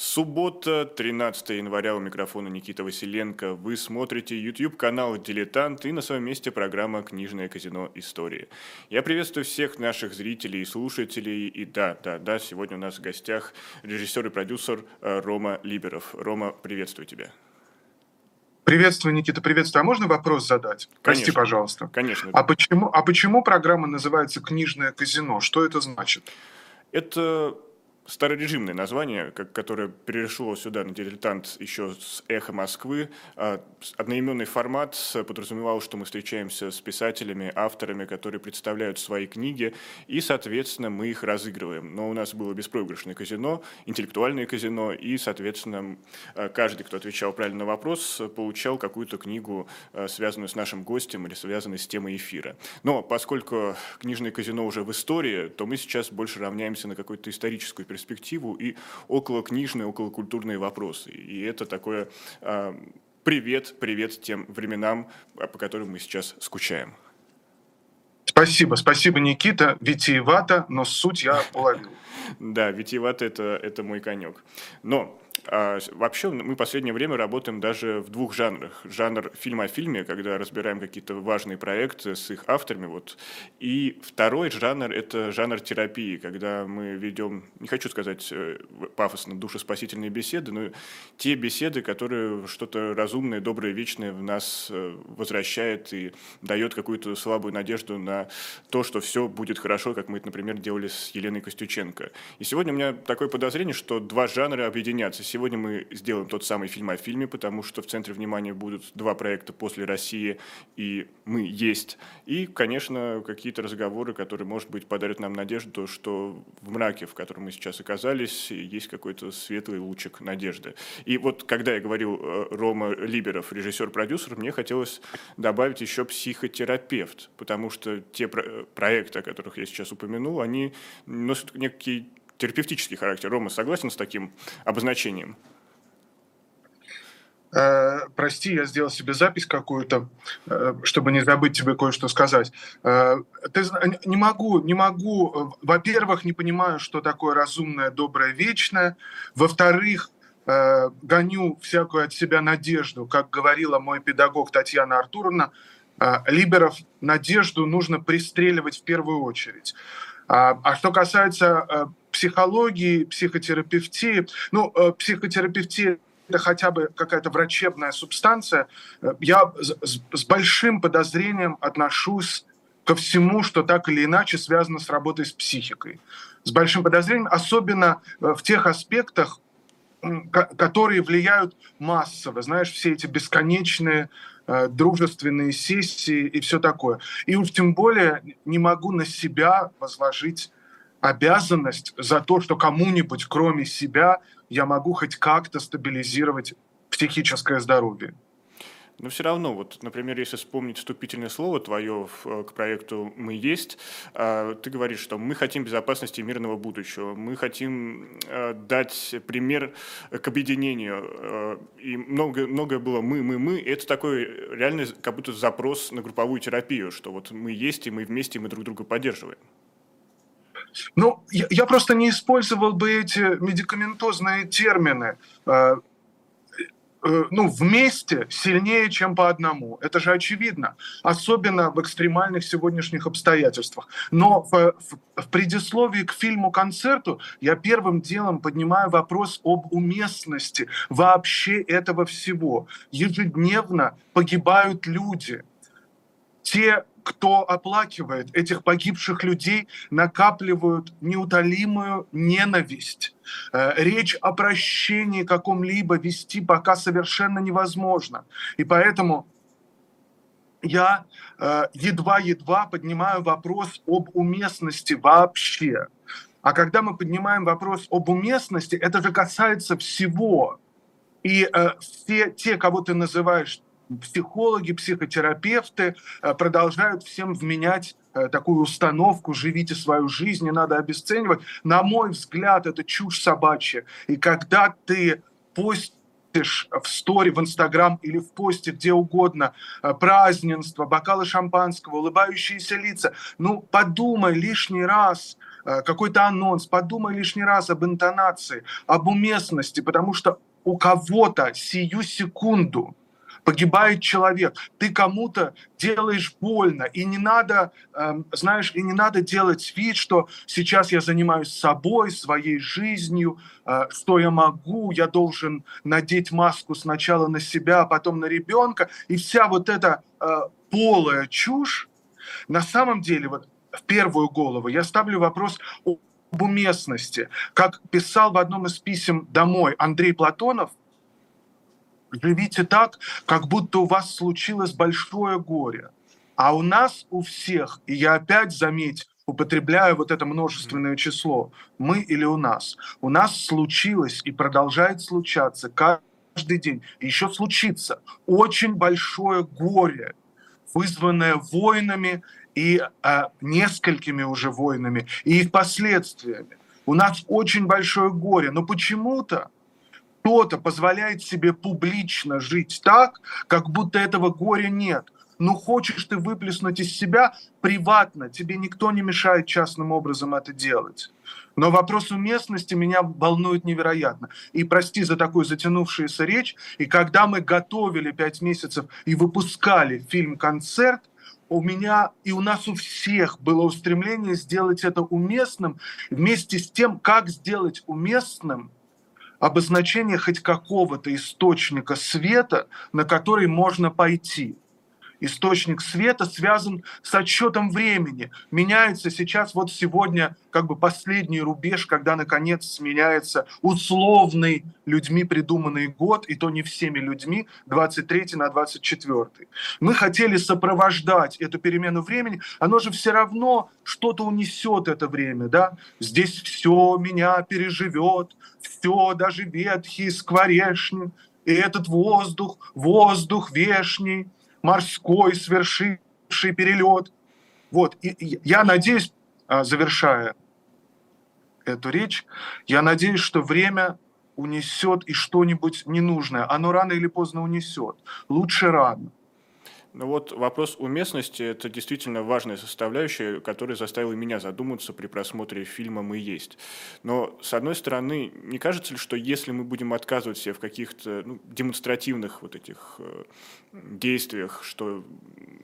Суббота, 13 января, у микрофона Никита Василенко. Вы смотрите YouTube-канал «Дилетант» и на своем месте программа «Книжное казино. Истории». Я приветствую всех наших зрителей и слушателей. И да, да, да, сегодня у нас в гостях режиссер и продюсер э, Рома Либеров. Рома, приветствую тебя. Приветствую, Никита, приветствую. А можно вопрос задать? Конечно. Прости, пожалуйста. Конечно. А почему, а почему программа называется «Книжное казино»? Что это значит? Это старорежимное название, как, которое перешло сюда на дилетант еще с «Эхо Москвы». А, одноименный формат подразумевал, что мы встречаемся с писателями, авторами, которые представляют свои книги, и, соответственно, мы их разыгрываем. Но у нас было беспроигрышное казино, интеллектуальное казино, и, соответственно, а, каждый, кто отвечал правильно на вопрос, получал какую-то книгу, а, связанную с нашим гостем или связанную с темой эфира. Но поскольку книжное казино уже в истории, то мы сейчас больше равняемся на какую-то историческую перспективу перспективу и около книжные, около культурные вопросы. И это такое э, привет, привет тем временам, а, по которым мы сейчас скучаем. Спасибо, спасибо, Никита. Витиевато, но суть я уловил. Да, витиевато это, это мой конек. Но а, вообще мы последнее время работаем даже в двух жанрах. Жанр фильма о фильме, когда разбираем какие-то важные проекты с их авторами. Вот. И второй жанр – это жанр терапии, когда мы ведем, не хочу сказать э, пафосно, душеспасительные беседы, но те беседы, которые что-то разумное, доброе, вечное в нас э, возвращает и дает какую-то слабую надежду на то, что все будет хорошо, как мы это, например, делали с Еленой Костюченко. И сегодня у меня такое подозрение, что два жанра объединятся Сегодня мы сделаем тот самый фильм о фильме, потому что в центре внимания будут два проекта после России и мы есть. И, конечно, какие-то разговоры, которые, может быть, подарят нам надежду, что в мраке, в котором мы сейчас оказались, есть какой-то светлый лучик надежды. И вот когда я говорил э, Рома Либеров, режиссер-продюсер, мне хотелось добавить еще психотерапевт, потому что те проекты, о которых я сейчас упомянул, они носят некий терапевтический характер. Рома, согласен с таким обозначением? Э, прости, я сделал себе запись какую-то, э, чтобы не забыть тебе кое-что сказать. Э, ты, не могу, не могу. Во-первых, не понимаю, что такое разумное, доброе, вечное. Во-вторых, гоню всякую от себя надежду, как говорила мой педагог Татьяна Артуровна, Либеров надежду нужно пристреливать в первую очередь. А, а что касается психологии, психотерапевтии. Ну, э, психотерапевтия это хотя бы какая-то врачебная субстанция. Э, я с, с большим подозрением отношусь ко всему, что так или иначе связано с работой с психикой. С большим подозрением, особенно э, в тех аспектах, которые влияют массово. Знаешь, все эти бесконечные дружественные сессии и все такое. И уж тем более не могу на себя возложить обязанность за то, что кому-нибудь, кроме себя, я могу хоть как-то стабилизировать психическое здоровье. Но все равно, вот, например, если вспомнить вступительное слово твое э, к проекту «Мы есть», а, ты говоришь, что мы хотим безопасности мирного будущего, мы хотим э, дать пример к объединению, э, и много, многое было «мы, мы, мы», и это такой реальный как будто запрос на групповую терапию, что вот мы есть, и мы вместе, и мы друг друга поддерживаем. Ну, я, я просто не использовал бы эти медикаментозные термины. Э, э, ну, вместе сильнее, чем по одному. Это же очевидно. Особенно в экстремальных сегодняшних обстоятельствах. Но в, в, в предисловии к фильму-концерту я первым делом поднимаю вопрос об уместности вообще этого всего. Ежедневно погибают люди. Те кто оплакивает этих погибших людей, накапливают неутолимую ненависть. Э, речь о прощении каком-либо вести пока совершенно невозможно. И поэтому я э, едва-едва поднимаю вопрос об уместности вообще. А когда мы поднимаем вопрос об уместности, это же касается всего. И э, все те, кого ты называешь психологи, психотерапевты э, продолжают всем вменять э, такую установку «живите свою жизнь, не надо обесценивать». На мой взгляд, это чушь собачья. И когда ты постишь в стори, в Инстаграм или в посте где угодно э, празднество, бокалы шампанского, улыбающиеся лица, ну подумай лишний раз, какой-то анонс, подумай лишний раз об интонации, об уместности, потому что у кого-то сию секунду погибает человек, ты кому-то делаешь больно, и не надо, э, знаешь, и не надо делать вид, что сейчас я занимаюсь собой, своей жизнью, э, что я могу, я должен надеть маску сначала на себя, а потом на ребенка, и вся вот эта э, полая чушь, на самом деле, вот в первую голову я ставлю вопрос об уместности. Как писал в одном из писем домой Андрей Платонов, живите так, как будто у вас случилось большое горе. А у нас, у всех, и я опять, заметь, употребляю вот это множественное число, мы или у нас, у нас случилось и продолжает случаться каждый день, еще случится очень большое горе, вызванное войнами и э, несколькими уже войнами, и их последствиями. У нас очень большое горе, но почему-то кто-то позволяет себе публично жить так, как будто этого горя нет. Ну, хочешь ты выплеснуть из себя приватно, тебе никто не мешает частным образом это делать. Но вопрос уместности меня волнует невероятно. И прости за такую затянувшуюся речь. И когда мы готовили пять месяцев и выпускали фильм-концерт, у меня и у нас у всех было устремление сделать это уместным вместе с тем, как сделать уместным обозначение хоть какого-то источника света, на который можно пойти – источник света связан с отсчетом времени. Меняется сейчас вот сегодня как бы последний рубеж, когда наконец сменяется условный людьми придуманный год, и то не всеми людьми, 23 на 24. Мы хотели сопровождать эту перемену времени, оно же все равно что-то унесет это время, да? Здесь все меня переживет, все, даже ветхий скворечник, и этот воздух, воздух вешний – морской, совершивший перелет. Вот, и я надеюсь, а, завершая эту речь, я надеюсь, что время унесет и что-нибудь ненужное. Оно рано или поздно унесет. Лучше рано. Ну вот вопрос уместности – это действительно важная составляющая, которая заставила меня задуматься при просмотре фильма «Мы есть». Но, с одной стороны, не кажется ли, что если мы будем отказывать себе в каких-то ну, демонстративных вот этих э, действиях, что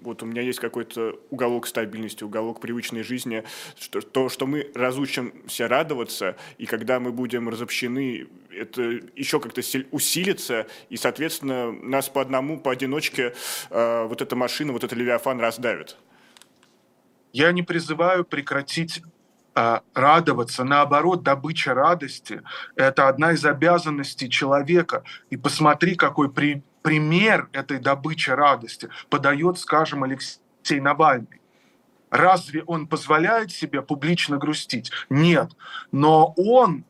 вот у меня есть какой-то уголок стабильности, уголок привычной жизни, что, то, что мы разучимся радоваться, и когда мы будем разобщены, это еще как-то усилится, и, соответственно, нас по одному, поодиночке э, вот эта машина, вот этот Левиафан раздавит? Я не призываю прекратить э, радоваться. Наоборот, добыча радости – это одна из обязанностей человека. И посмотри, какой при, пример этой добычи радости подает, скажем, Алексей Навальный. Разве он позволяет себе публично грустить? Нет. Но он,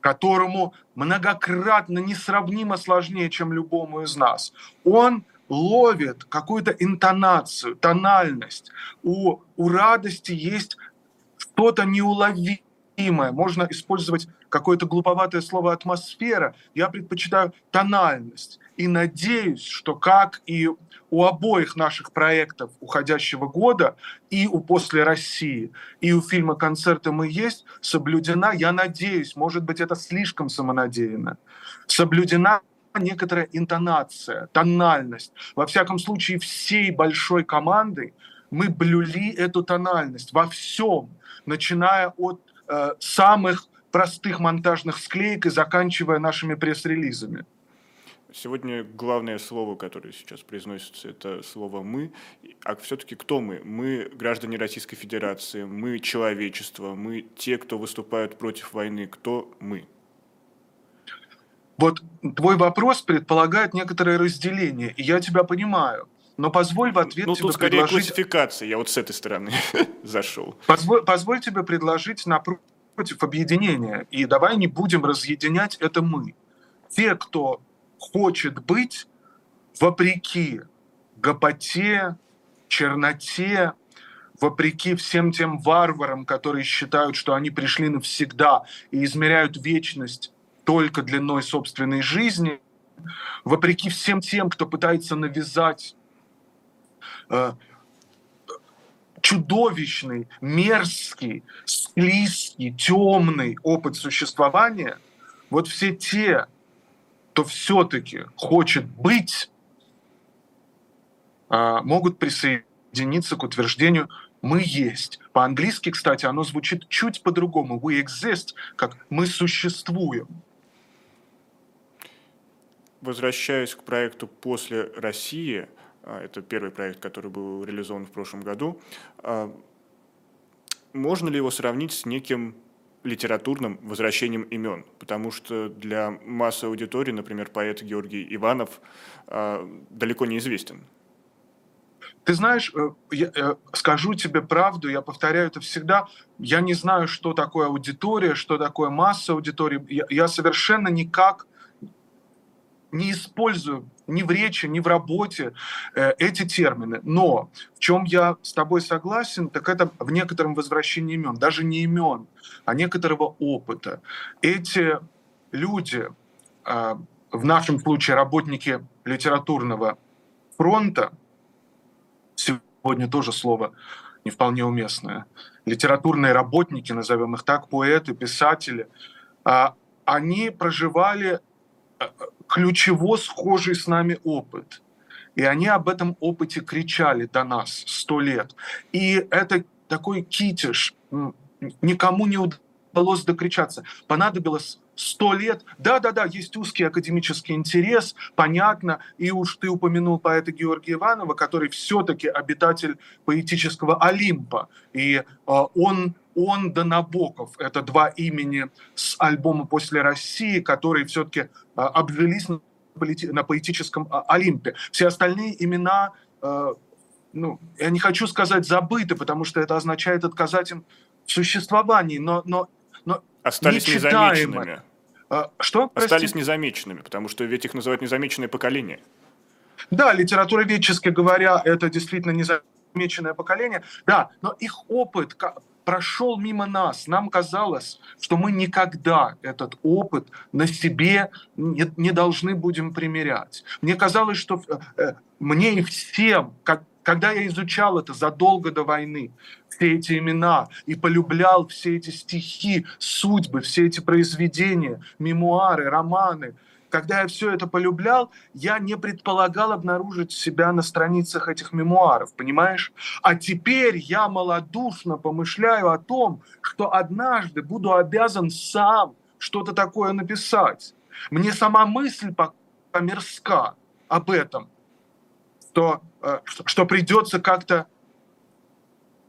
которому многократно несравнимо сложнее, чем любому из нас, он ловит какую-то интонацию, тональность. У, у радости есть что-то неуловимое. Можно использовать какое-то глуповатое слово «атмосфера». Я предпочитаю тональность. И надеюсь, что как и у обоих наших проектов уходящего года, и у «После России», и у фильма «Концерты мы есть» соблюдена, я надеюсь, может быть, это слишком самонадеянно, соблюдена некоторая интонация, тональность. Во всяком случае, всей большой командой мы блюли эту тональность во всем, начиная от э, самых простых монтажных склеек и заканчивая нашими пресс-релизами. Сегодня главное слово, которое сейчас произносится, это слово «мы». А все-таки кто мы? Мы граждане Российской Федерации, мы человечество, мы те, кто выступают против войны. Кто мы? Вот твой вопрос предполагает некоторое разделение, и я тебя понимаю. Но позволь в ответ ну, тебе тут скорее предложить... классификация, я вот с этой стороны зашел. Позволь, позволь тебе предложить напротив объединения, и давай не будем разъединять это мы. Те, кто хочет быть вопреки гопоте, черноте, вопреки всем тем варварам, которые считают, что они пришли навсегда и измеряют вечность только длиной собственной жизни, вопреки всем тем, кто пытается навязать чудовищный, мерзкий, склизкий, темный опыт существования, вот все те, кто все-таки хочет быть, а, могут присоединиться к утверждению «мы есть». По-английски, кстати, оно звучит чуть по-другому. «We exist», как «мы существуем». Возвращаясь к проекту «После России», это первый проект, который был реализован в прошлом году, а, можно ли его сравнить с неким литературным возвращением имен, потому что для массы аудитории, например, поэт Георгий Иванов а, далеко не известен. Ты знаешь, э, я э, скажу тебе правду, я повторяю это всегда. Я не знаю, что такое аудитория, что такое масса аудитории. Я, я совершенно никак не использую ни в речи, ни в работе э, эти термины. Но в чем я с тобой согласен, так это в некотором возвращении имен, даже не имен, а некоторого опыта. Эти люди, э, в нашем случае работники литературного фронта, сегодня тоже слово не вполне уместное, литературные работники, назовем их так, поэты, писатели, э, они проживали э, ключево схожий с нами опыт. И они об этом опыте кричали до нас сто лет. И это такой китиш. Никому не удалось докричаться. Понадобилось сто лет. Да-да-да, есть узкий академический интерес, понятно. И уж ты упомянул поэта Георгия Иванова, который все-таки обитатель поэтического Олимпа. И э, он он да Набоков. Это два имени с альбома «После России», которые все-таки а, обжились на, на поэтическом а, Олимпе. Все остальные имена, а, ну, я не хочу сказать забыты, потому что это означает отказать им в существовании, но, но, но Остались незамеченными. Что? Прости? Остались незамеченными, потому что ведь их называют незамеченное поколение. Да, литературоведчески говоря, это действительно незамеченное поколение. Да, но их опыт прошел мимо нас. Нам казалось, что мы никогда этот опыт на себе не, не должны будем примерять. Мне казалось, что э, э, мне и всем, как, когда я изучал это задолго до войны, все эти имена и полюблял все эти стихи, судьбы, все эти произведения, мемуары, романы – когда я все это полюблял, я не предполагал обнаружить себя на страницах этих мемуаров, понимаешь? А теперь я малодушно помышляю о том, что однажды буду обязан сам что-то такое написать. Мне сама мысль пока мерзка об этом, что, э, что придется как-то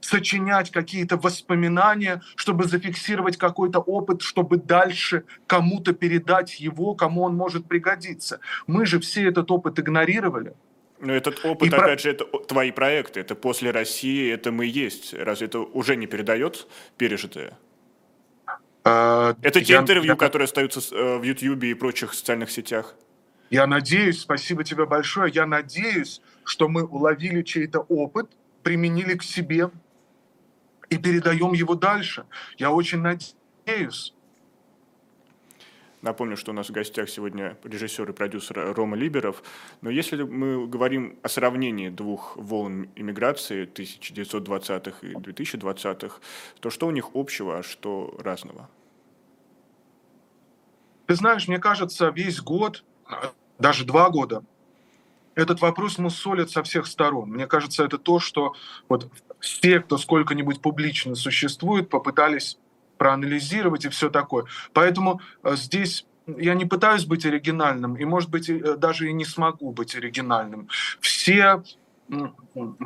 сочинять какие-то воспоминания, чтобы зафиксировать какой-то опыт, чтобы дальше кому-то передать его, кому он может пригодиться. Мы же все этот опыт игнорировали. Но этот опыт, и опять про... же, это твои проекты, это после России, это мы есть. Разве это уже не передает пережитое? А, это те я, интервью, я... которые остаются э, в Ютьюбе и прочих социальных сетях. Я надеюсь, спасибо тебе большое, я надеюсь, что мы уловили чей-то опыт, применили к себе, и передаем его дальше. Я очень надеюсь. Напомню, что у нас в гостях сегодня режиссер и продюсер Рома Либеров. Но если мы говорим о сравнении двух волн иммиграции 1920-х и 2020-х, то что у них общего, а что разного? Ты знаешь, мне кажется, весь год, даже два года, этот вопрос мусолят со всех сторон. Мне кажется, это то, что вот все, кто сколько-нибудь публично существует, попытались проанализировать и все такое. Поэтому э, здесь я не пытаюсь быть оригинальным, и, может быть, э, даже и не смогу быть оригинальным. Все,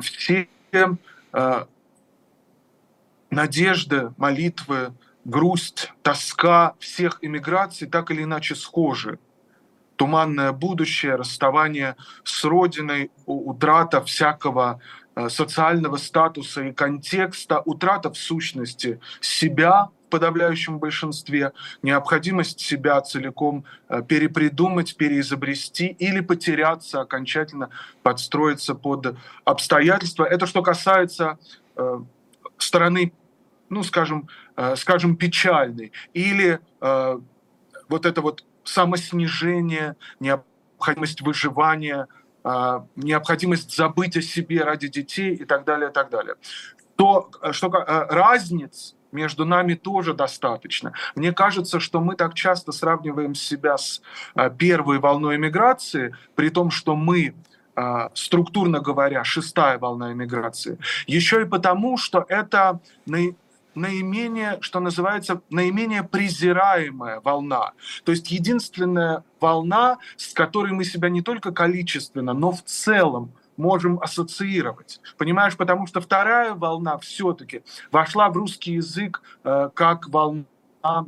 все э, надежды, молитвы, грусть, тоска всех иммиграций так или иначе схожи туманное будущее, расставание с родиной, утрата всякого социального статуса и контекста, утрата в сущности себя в подавляющем большинстве, необходимость себя целиком э, перепридумать, переизобрести или потеряться окончательно, подстроиться под обстоятельства. Это что касается э, стороны, ну, скажем, э, скажем, печальной. Или э, вот это вот самоснижение, необходимость выживания, необходимость забыть о себе ради детей и так далее, и так далее. то что разниц между нами тоже достаточно. Мне кажется, что мы так часто сравниваем себя с первой волной эмиграции, при том, что мы структурно говоря, шестая волна эмиграции. Еще и потому, что это наименее, что называется, наименее презираемая волна. То есть единственная волна, с которой мы себя не только количественно, но в целом можем ассоциировать. Понимаешь, потому что вторая волна все-таки вошла в русский язык э, как волна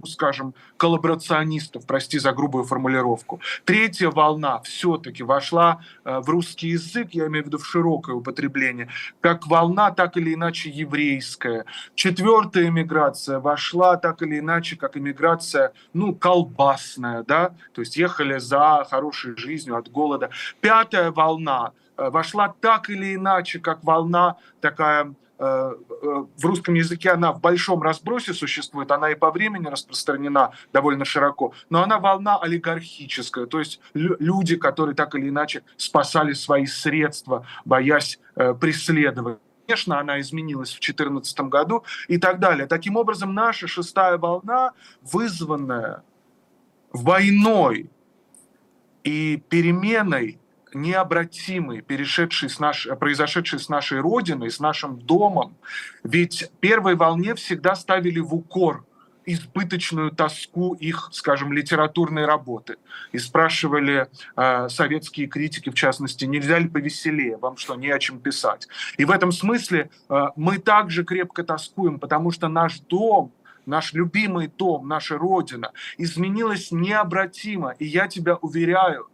скажем, коллаборационистов, прости за грубую формулировку. Третья волна все-таки вошла э, в русский язык, я имею в виду в широкое употребление, как волна так или иначе еврейская. Четвертая эмиграция вошла так или иначе как эмиграция, ну, колбасная, да, то есть ехали за хорошей жизнью от голода. Пятая волна э, вошла так или иначе как волна такая в русском языке она в большом разбросе существует, она и по времени распространена довольно широко, но она волна олигархическая, то есть люди, которые так или иначе спасали свои средства, боясь э, преследования. Конечно, она изменилась в 2014 году и так далее. Таким образом, наша шестая волна, вызванная войной и переменой необратимый, перешедший с наш, произошедший с нашей Родиной, с нашим домом. Ведь первой волне всегда ставили в укор избыточную тоску их, скажем, литературной работы. И спрашивали э, советские критики, в частности, нельзя ли повеселее, вам что, не о чем писать. И в этом смысле э, мы также крепко тоскуем, потому что наш дом, наш любимый дом, наша Родина изменилась необратимо. И я тебя уверяю,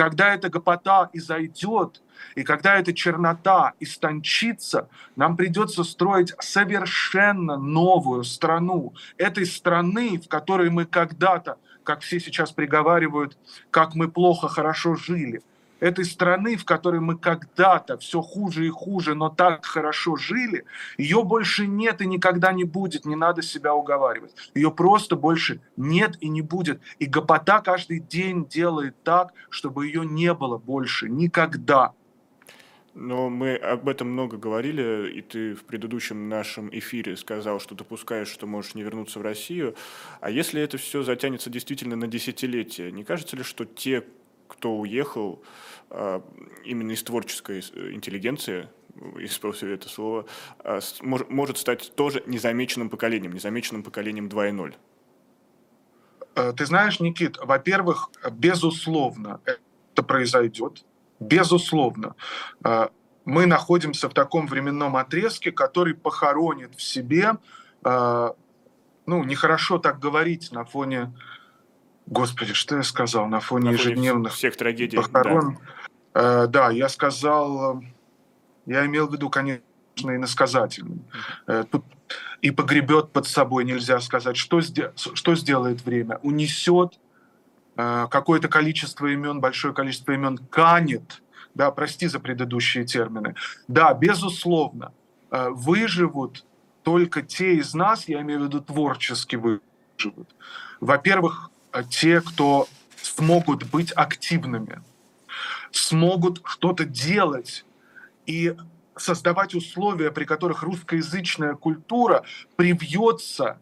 когда эта гопота изойдет, и когда эта чернота истончится, нам придется строить совершенно новую страну. Этой страны, в которой мы когда-то, как все сейчас приговаривают, как мы плохо, хорошо жили – этой страны, в которой мы когда-то все хуже и хуже, но так хорошо жили, ее больше нет и никогда не будет, не надо себя уговаривать. Ее просто больше нет и не будет. И гопота каждый день делает так, чтобы ее не было больше никогда. Но мы об этом много говорили, и ты в предыдущем нашем эфире сказал, что допускаешь, что можешь не вернуться в Россию. А если это все затянется действительно на десятилетия, не кажется ли, что те, кто уехал, а, именно из творческой э, интеллигенции, использую это слово, а, может стать тоже незамеченным поколением, незамеченным поколением 2.0? Э, ты знаешь, Никит, во-первых, безусловно, это произойдет. Безусловно. Э, мы находимся в таком временном отрезке, который похоронит в себе, ну, нехорошо так говорить на фоне Господи, что я сказал на фоне, на фоне ежедневных всех трагедий. Похорон. Да. Э, да, я сказал, э, я имел в виду, конечно, иносказательный. Э, тут и погребет под собой, нельзя сказать, что, что сделает время. Унесет э, какое-то количество имен, большое количество имен, канет, да, прости за предыдущие термины. Да, безусловно, э, выживут только те из нас, я имею в виду творчески выживут. Во-первых, те, кто смогут быть активными, смогут что-то делать и создавать условия, при которых русскоязычная культура привьется,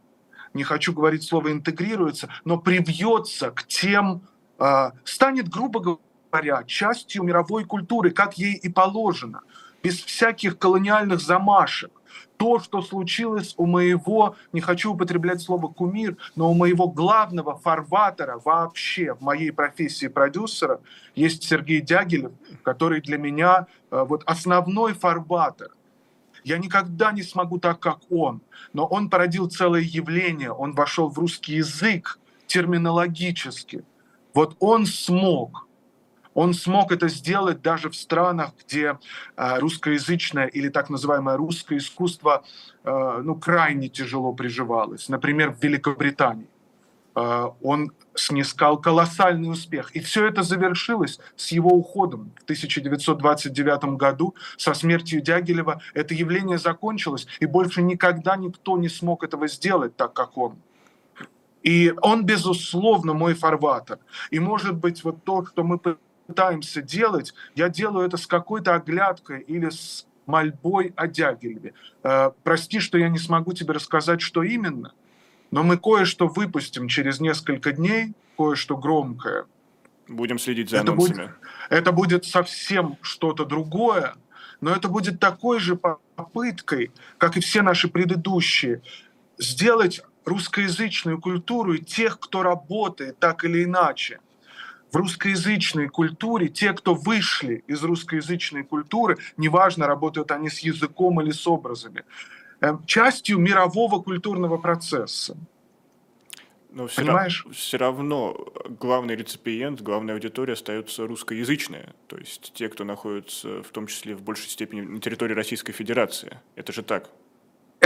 не хочу говорить слово интегрируется, но привьется к тем, э, станет, грубо говоря, частью мировой культуры, как ей и положено, без всяких колониальных замашек то, что случилось у моего, не хочу употреблять слово кумир, но у моего главного фарватера вообще в моей профессии продюсера есть Сергей Дягилев, который для меня э, вот основной фарватер. Я никогда не смогу так, как он, но он породил целое явление, он вошел в русский язык терминологически. Вот он смог – он смог это сделать даже в странах, где э, русскоязычное или так называемое русское искусство э, ну, крайне тяжело приживалось. Например, в Великобритании. Э, он снискал колоссальный успех. И все это завершилось с его уходом в 1929 году, со смертью Дягилева. Это явление закончилось, и больше никогда никто не смог этого сделать так, как он. И он, безусловно, мой фарватер. И, может быть, вот то, что мы пытаемся делать, я делаю это с какой-то оглядкой или с мольбой о Дягилеве. Э, прости, что я не смогу тебе рассказать, что именно, но мы кое-что выпустим через несколько дней, кое-что громкое. Будем следить за это анонсами. Будет, это будет совсем что-то другое, но это будет такой же попыткой, как и все наши предыдущие, сделать русскоязычную культуру и тех, кто работает так или иначе в русскоязычной культуре, те, кто вышли из русскоязычной культуры, неважно, работают они с языком или с образами, эм, частью мирового культурного процесса. Но все, Понимаешь? Равно, все равно главный реципиент, главная аудитория остается русскоязычная. То есть те, кто находится в том числе в большей степени на территории Российской Федерации. Это же так.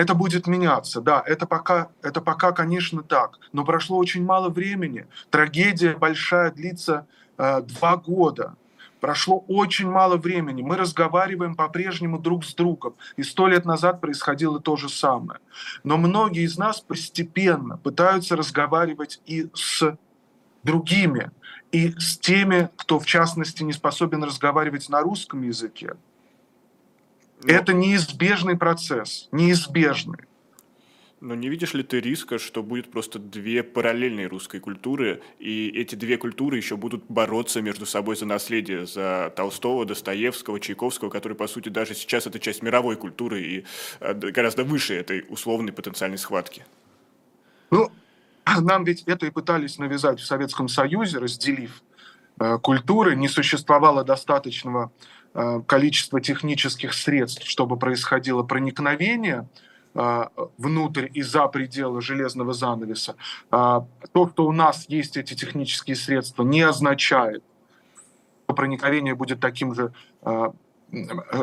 Это будет меняться, да, это пока, это пока, конечно, так. Но прошло очень мало времени. Трагедия большая длится э, два года. Прошло очень мало времени. Мы разговариваем по-прежнему друг с другом. И сто лет назад происходило то же самое. Но многие из нас постепенно пытаются разговаривать и с другими, и с теми, кто, в частности, не способен разговаривать на русском языке. Но... Ну, Это неизбежный процесс, неизбежный. Но не видишь ли ты риска, что будет просто две параллельные русской культуры, и эти две культуры еще будут бороться между собой за наследие, за Толстого, Достоевского, Чайковского, который, по сути, даже сейчас это часть мировой культуры и э, гораздо выше этой условной потенциальной схватки? Ну, нам ведь это и пытались навязать в Советском Союзе, разделив э, культуры, не существовало достаточного количество технических средств, чтобы происходило проникновение э, внутрь и за пределы железного занавеса. Э, то, что у нас есть эти технические средства, не означает, что проникновение будет таким же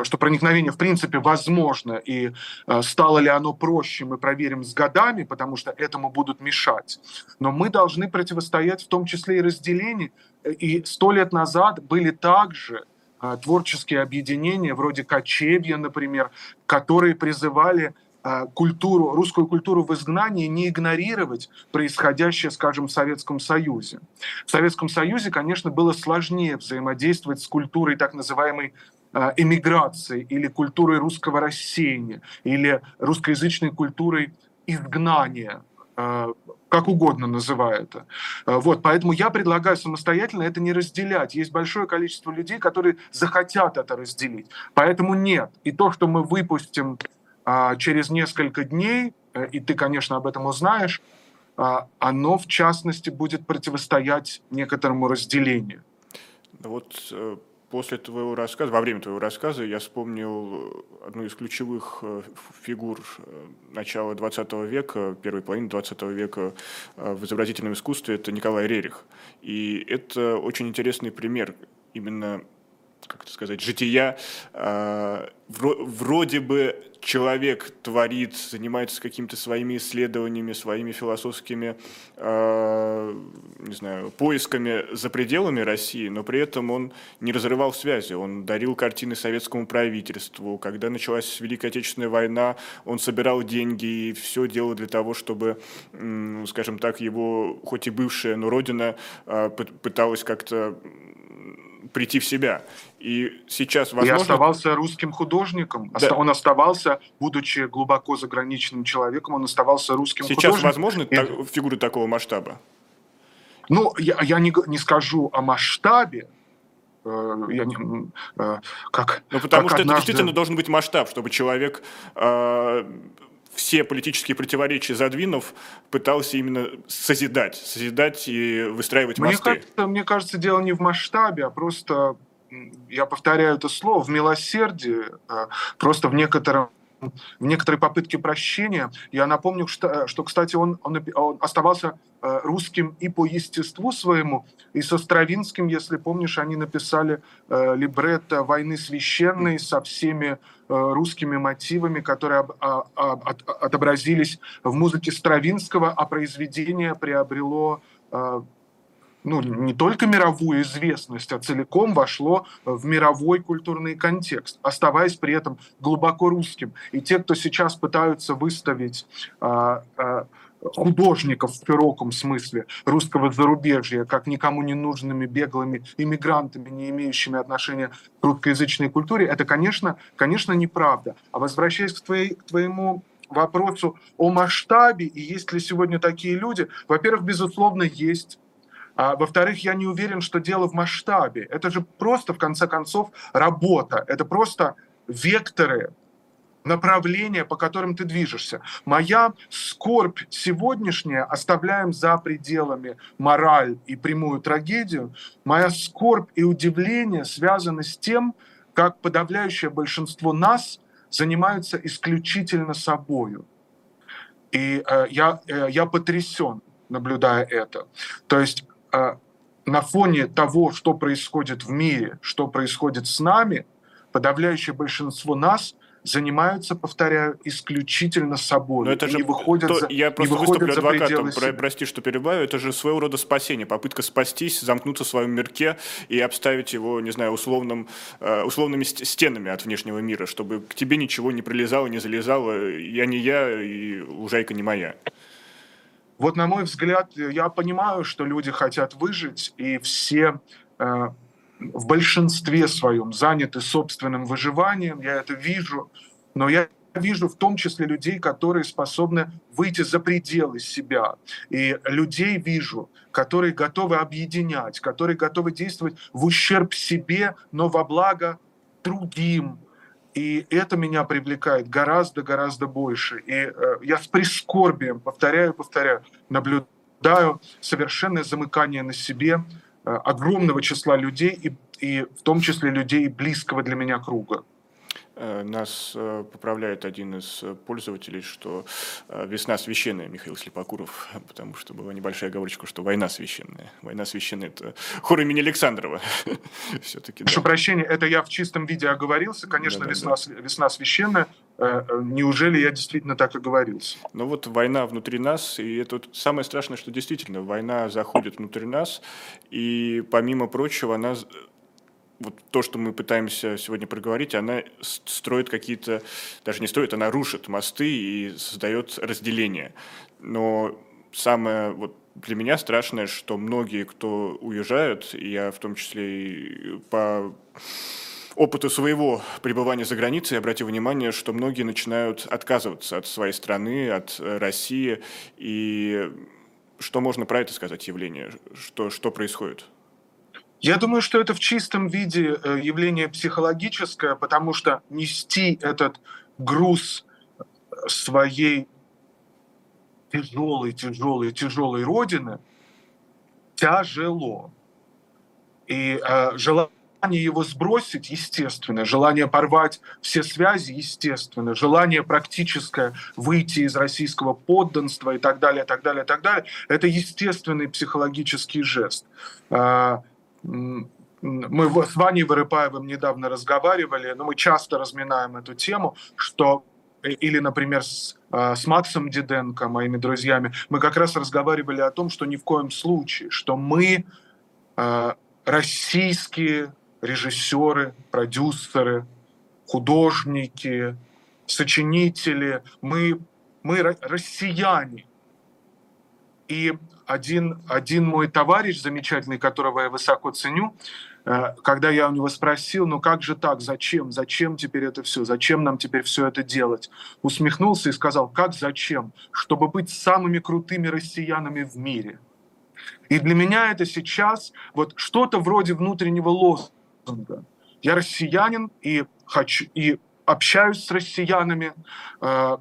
что проникновение в принципе возможно, и стало ли оно проще, мы проверим с годами, потому что этому будут мешать. Но мы должны противостоять в том числе и разделению. И сто лет назад были также творческие объединения, вроде Кочевья, например, которые призывали а, культуру, русскую культуру в изгнании не игнорировать происходящее, скажем, в Советском Союзе. В Советском Союзе, конечно, было сложнее взаимодействовать с культурой так называемой а, эмиграции или культурой русского рассеяния или русскоязычной культурой изгнания как угодно называй это. Э, вот, поэтому я предлагаю самостоятельно это не разделять. Есть большое количество людей, которые захотят это разделить. Поэтому нет. И то, что мы выпустим а, через несколько дней, э, и ты, конечно, об этом узнаешь, а, оно, в частности, будет противостоять некоторому разделению. Вот э, после твоего рассказа, во время твоего рассказа я вспомнил одну из ключевых э, фигур э, начала 20 века, первой половины 20 века э, в изобразительном искусстве, это Николай Рерих. И это очень интересный пример именно как это сказать, жития, э, вроде бы человек творит, занимается какими-то своими исследованиями, своими философскими, э, не знаю, поисками за пределами России, но при этом он не разрывал связи, он дарил картины советскому правительству. Когда началась Великая Отечественная война, он собирал деньги и все делал для того, чтобы, скажем так, его, хоть и бывшая, но родина э, пыталась как-то прийти в себя. И сейчас, возможно... И оставался русским художником. Да. Он оставался, будучи глубоко заграничным человеком, он оставался русским сейчас художником. Сейчас возможны и... фигуры такого масштаба? Ну, я, я не, не скажу о масштабе, э, я не, э, как, ну, потому как что однажды... это действительно должен быть масштаб, чтобы человек э, все политические противоречия задвинув, пытался именно созидать, созидать и выстраивать мосты. Мне кажется, мне кажется, дело не в масштабе, а просто, я повторяю это слово, в милосердии, а, просто в некотором в некоторой попытке прощения. Я напомню, что, что кстати, он, он, он оставался э, русским и по естеству своему, и со Стравинским, если помнишь, они написали э, либретто «Войны священной» со всеми э, русскими мотивами, которые об, а, от, отобразились в музыке Стравинского, а произведение приобрело э, ну, не только мировую известность, а целиком вошло в мировой культурный контекст, оставаясь при этом глубоко русским. И те, кто сейчас пытаются выставить а, а, художников в широком смысле русского зарубежья, как никому не нужными беглыми иммигрантами, не имеющими отношения к русскоязычной культуре, это, конечно, конечно, неправда. А возвращаясь к, твоей, к твоему вопросу о масштабе и есть ли сегодня такие люди, во-первых, безусловно, есть. А, во-вторых, я не уверен, что дело в масштабе. Это же просто, в конце концов, работа. Это просто векторы направления, по которым ты движешься. Моя скорбь сегодняшняя, оставляем за пределами мораль и прямую трагедию, моя скорбь и удивление связаны с тем, как подавляющее большинство нас занимаются исключительно собою. И э, я, э, я потрясен, наблюдая это. То есть на фоне того, что происходит в мире, что происходит с нами, подавляющее большинство нас занимаются, повторяю, исключительно собой. Но это же не выходят то, за, я просто не выходят выступлю адвокатом, про, прости, что перебиваю, это же своего рода спасение, попытка спастись, замкнуться в своем мирке и обставить его, не знаю, условным, э, условными стенами от внешнего мира, чтобы к тебе ничего не прилезало, не залезало, я не я и лужайка не моя. Вот, на мой взгляд, я понимаю, что люди хотят выжить, и все э, в большинстве своем заняты собственным выживанием, я это вижу, но я вижу в том числе людей, которые способны выйти за пределы себя. И людей вижу, которые готовы объединять, которые готовы действовать в ущерб себе, но во благо другим. И это меня привлекает гораздо-гораздо больше. И э, я с прискорбием, повторяю, повторяю, наблюдаю совершенное замыкание на себе, Э, огромного числа людей, и, и в том числе людей близкого для меня круга. Э, нас э, поправляет один из пользователей, что весна священная, Михаил Слепокуров, потому что была небольшая оговорочка, что война священная. Война священная – это хор имени Александрова. Все-таки, Прошу да. прощения, это я в чистом виде оговорился. Конечно, да, весна, да. весна священная. Неужели я действительно так оговорился? Ну вот война внутри нас, и это самое страшное, что действительно война заходит внутрь нас, и помимо прочего она вот то, что мы пытаемся сегодня проговорить, она строит какие-то, даже не строит, она рушит мосты и создает разделение. Но самое вот для меня страшное, что многие, кто уезжают, я в том числе и по опыту своего пребывания за границей обратил внимание, что многие начинают отказываться от своей страны, от России. И что можно про это сказать явление? Что, что происходит? Я думаю, что это в чистом виде э, явление психологическое, потому что нести этот груз своей тяжелой, тяжелой, тяжелой родины тяжело. И э, желание его сбросить, естественно, желание порвать все связи, естественно, желание практическое выйти из российского подданства и так далее, так далее, так далее, это естественный психологический жест. Э, мы с Ваней Вырыпаевым недавно разговаривали, но мы часто разминаем эту тему, что э, или, например, с, э, с Максом Диденко, моими друзьями, мы как раз разговаривали о том, что ни в коем случае, что мы э, российские режиссеры, продюсеры, художники, сочинители, мы, мы россияне. И один, один мой товарищ замечательный, которого я высоко ценю, э, когда я у него спросил, ну как же так, зачем, зачем теперь это все, зачем нам теперь все это делать, усмехнулся и сказал, как зачем, чтобы быть самыми крутыми россиянами в мире. И для меня это сейчас вот что-то вроде внутреннего лозунга. Я россиянин и хочу и общаюсь с россиянами, э,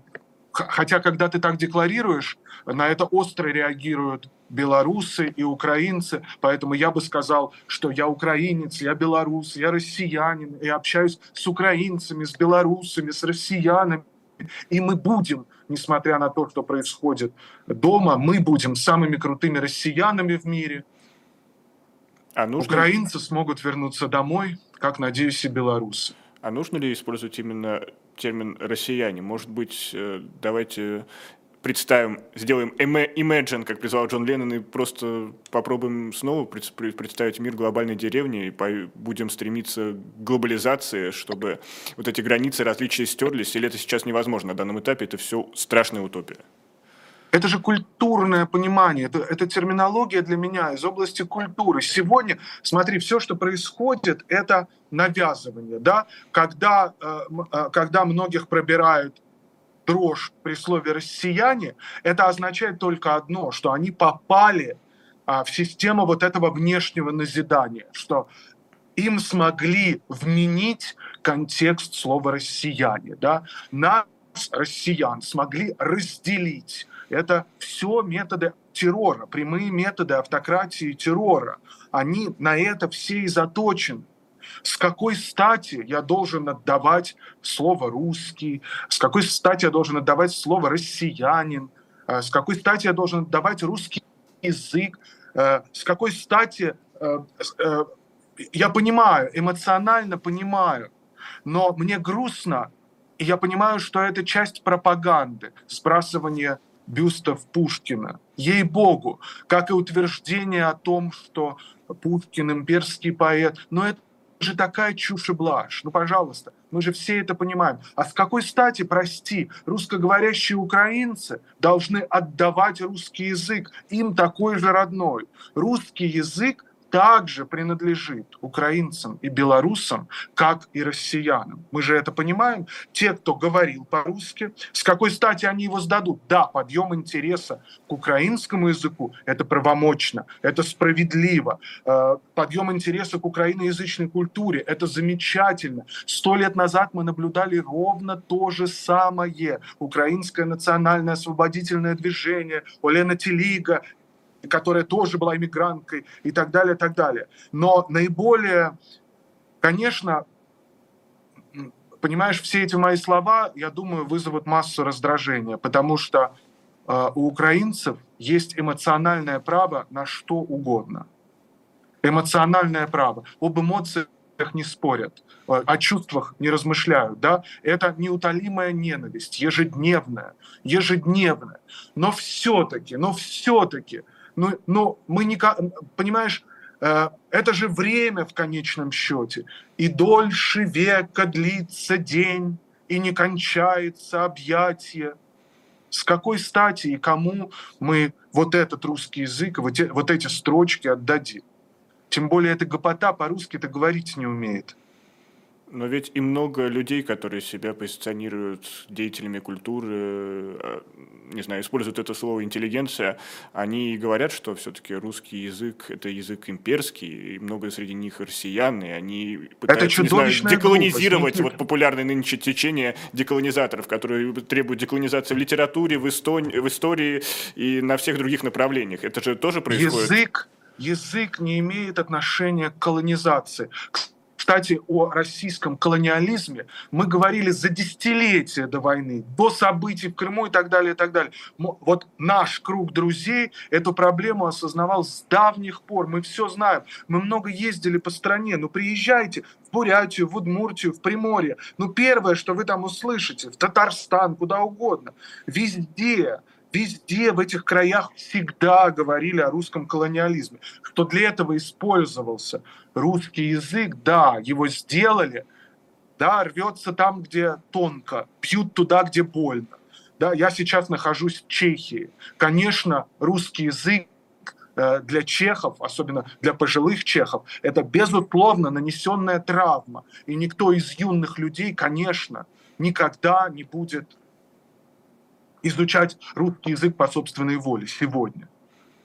хотя когда ты так декларируешь, на это остро реагируют белорусы и украинцы, поэтому я бы сказал, что я украинец, я белорус, я россиянин, я общаюсь с украинцами, с белорусами, с россиянами, и мы будем, несмотря на то, что происходит дома, мы будем самыми крутыми россиянами в мире. А нужно... Украинцы смогут вернуться домой, как, надеюсь, и белорусы. А нужно ли использовать именно термин «россияне»? Может быть, э, давайте представим, сделаем imagine, как призвал Джон Леннон, и просто попробуем снова представить мир глобальной деревни и будем стремиться к глобализации, чтобы вот эти границы, различия стерлись, или это сейчас невозможно на данном этапе, это все страшная утопия? Это же культурное понимание, это, это терминология для меня из области культуры. Сегодня, смотри, все, что происходит, это навязывание, да, когда, э, э, когда многих пробирают дрожь при слове «россияне», это означает только одно, что они попали а, в систему вот этого внешнего назидания, что им смогли вменить контекст слова «россияне». Да? Нас, россиян, смогли разделить. Это все методы террора, прямые методы автократии и террора. Они на это все и заточены. С какой стати я должен отдавать слово «русский», с какой стати я должен отдавать слово «россиянин», э, с какой стати я должен отдавать русский язык, э, с какой стати э, я понимаю, эмоционально понимаю, но мне грустно, и я понимаю, что это часть пропаганды, сбрасывание бюстов Пушкина. Ей-богу, как и утверждение о том, что Пушкин имперский поэт. Но это же такая чушь и блажь. Ну, пожалуйста, мы же все это понимаем. А с какой стати, прости, русскоговорящие украинцы должны отдавать русский язык? Им такой же родной. Русский язык также принадлежит украинцам и белорусам, как и россиянам. Мы же это понимаем. Те, кто говорил по-русски, с какой стати они его сдадут? Да, подъем интереса к украинскому языку – это правомочно, это справедливо. Э, подъем интереса к украиноязычной культуре – это замечательно. Сто лет назад мы наблюдали ровно то же самое. Украинское национальное освободительное движение, Олена Телига которая тоже была иммигранткой и так далее, и так далее. Но наиболее, конечно, понимаешь, все эти мои слова, я думаю, вызовут массу раздражения, потому что э, у украинцев есть эмоциональное право на что угодно. Эмоциональное право. Об эмоциях не спорят, о чувствах не размышляют, да, это неутолимая ненависть, ежедневная, ежедневная. Но все-таки, но все-таки но, ну, но мы не... Понимаешь, э, это же время в конечном счете. И дольше века длится день, и не кончается объятие. С какой стати и кому мы вот этот русский язык, вот, вот эти строчки отдадим? Тем более эта гопота по-русски-то говорить не умеет. Но ведь и много людей, которые себя позиционируют деятелями культуры, э, не знаю, используют это слово интеллигенция, они говорят, что все-таки русский язык – это язык имперский, и много среди них россиян, и они пытаются, не знаю, деколонизировать глупость. вот популярное нынче течение деколонизаторов, которые требуют деколонизации в литературе, в, истории, в истории и на всех других направлениях. Это же тоже происходит. Язык, язык не имеет отношения к колонизации. Кстати, о российском колониализме мы говорили за десятилетия до войны, до событий в Крыму и так далее, и так далее. Вот наш круг друзей эту проблему осознавал с давних пор. Мы все знаем. Мы много ездили по стране. Ну, приезжайте в Бурятию, в Удмуртию, в Приморье. Ну, первое, что вы там услышите, в Татарстан, куда угодно. Везде Везде в этих краях всегда говорили о русском колониализме, что для этого использовался русский язык, да, его сделали, да, рвется там, где тонко, пьют туда, где больно. Да, я сейчас нахожусь в Чехии. Конечно, русский язык э, для чехов, особенно для пожилых чехов, это безусловно нанесенная травма. И никто из юных людей, конечно, никогда не будет изучать русский язык по собственной воле сегодня.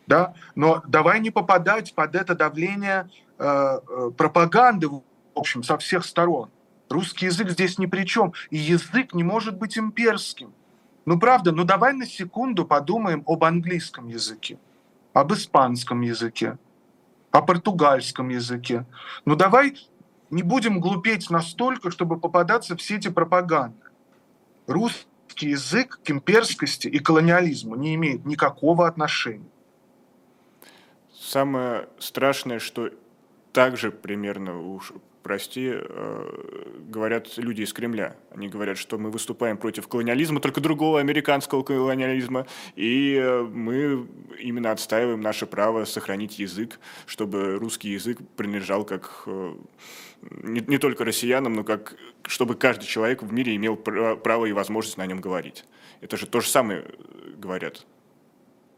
Да? Но давай не попадать под это давление э, э, пропаганды, в общем, со всех сторон. Русский язык здесь ни при чем. И язык не может быть имперским. Ну правда, ну давай на секунду подумаем об английском языке, об испанском языке, о португальском языке. Ну давай не будем глупеть настолько, чтобы попадаться в сети пропаганды. Русский русский язык к имперскости и колониализму не имеет никакого отношения. Самое страшное, что также примерно, уж прости, э, говорят люди из Кремля. Они говорят, что мы выступаем против колониализма, только другого американского колониализма, и э, мы именно отстаиваем наше право сохранить язык, чтобы русский язык принадлежал как э, не, не только россиянам, но как чтобы каждый человек в мире имел право и возможность на нем говорить. Это же то же самое говорят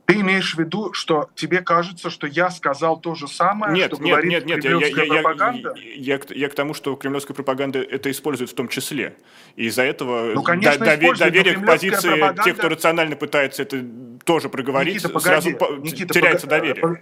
Ты имеешь в виду, что тебе кажется, что я сказал то же самое, нет, что нет, говорит нет, нет, кремлевская я, я, пропаганда? Я, я, я, я к тому, что кремлевская пропаганда это использует в том числе. И из-за этого ну, конечно, довер, доверие к позиции пропаганда... тех, кто рационально пытается это тоже проговорить, Никита, сразу Никита, теряется пога... доверие.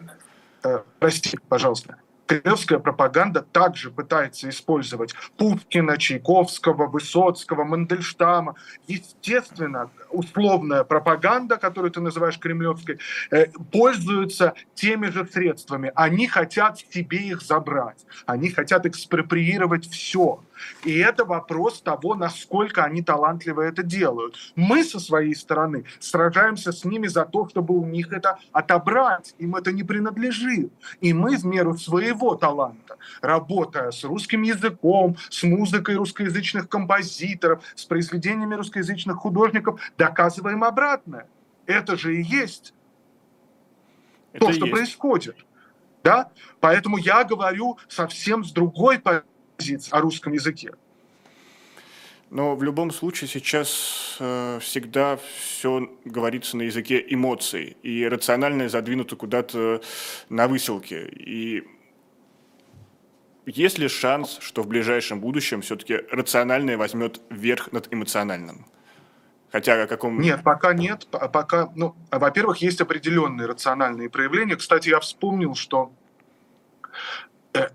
Э, прости, пожалуйста. Кремлевская пропаганда также пытается использовать Пушкина, Чайковского, Высоцкого, Мандельштама. Естественно, условная пропаганда, которую ты называешь кремлевской, э, пользуется теми же средствами. Они хотят себе их забрать. Они хотят экспроприировать все. И это вопрос того, насколько они талантливо это делают. Мы со своей стороны сражаемся с ними за то, чтобы у них это отобрать. Им это не принадлежит. И мы в меру своего таланта, работая с русским языком, с музыкой русскоязычных композиторов, с произведениями русскоязычных художников, доказываем обратное. Это же и есть это то, что есть. происходит. Да? Поэтому я говорю совсем с другой позиции о русском языке. Но в любом случае сейчас э, всегда все говорится на языке эмоций, и рациональное задвинуто куда-то на выселке. И есть ли шанс, что в ближайшем будущем все-таки рациональное возьмет верх над эмоциональным? Хотя о каком... Нет, пока нет. Пока, ну, во-первых, есть определенные рациональные проявления. Кстати, я вспомнил, что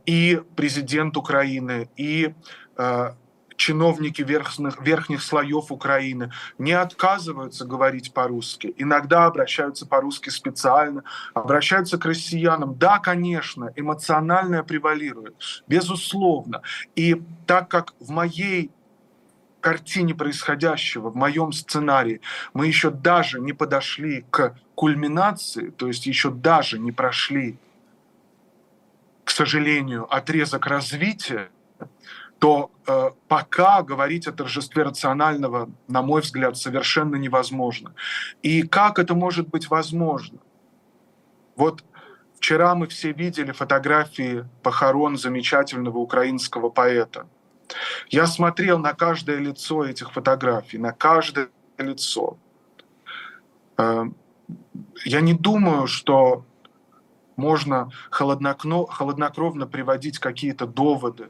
и президент Украины, и э, чиновники верхних, верхних слоев Украины не отказываются говорить по-русски. Иногда обращаются по-русски специально, обращаются к россиянам. Да, конечно, эмоциональное превалирует, безусловно. И так как в моей картине происходящего, в моем сценарии, мы еще даже не подошли к кульминации, то есть еще даже не прошли к сожалению, отрезок развития, то э, пока говорить о торжестве рационального, на мой взгляд, совершенно невозможно. И как это может быть возможно? Вот вчера мы все видели фотографии похорон замечательного украинского поэта. Я смотрел на каждое лицо этих фотографий, на каждое лицо. Э, я не думаю, что можно холоднокровно приводить какие-то доводы.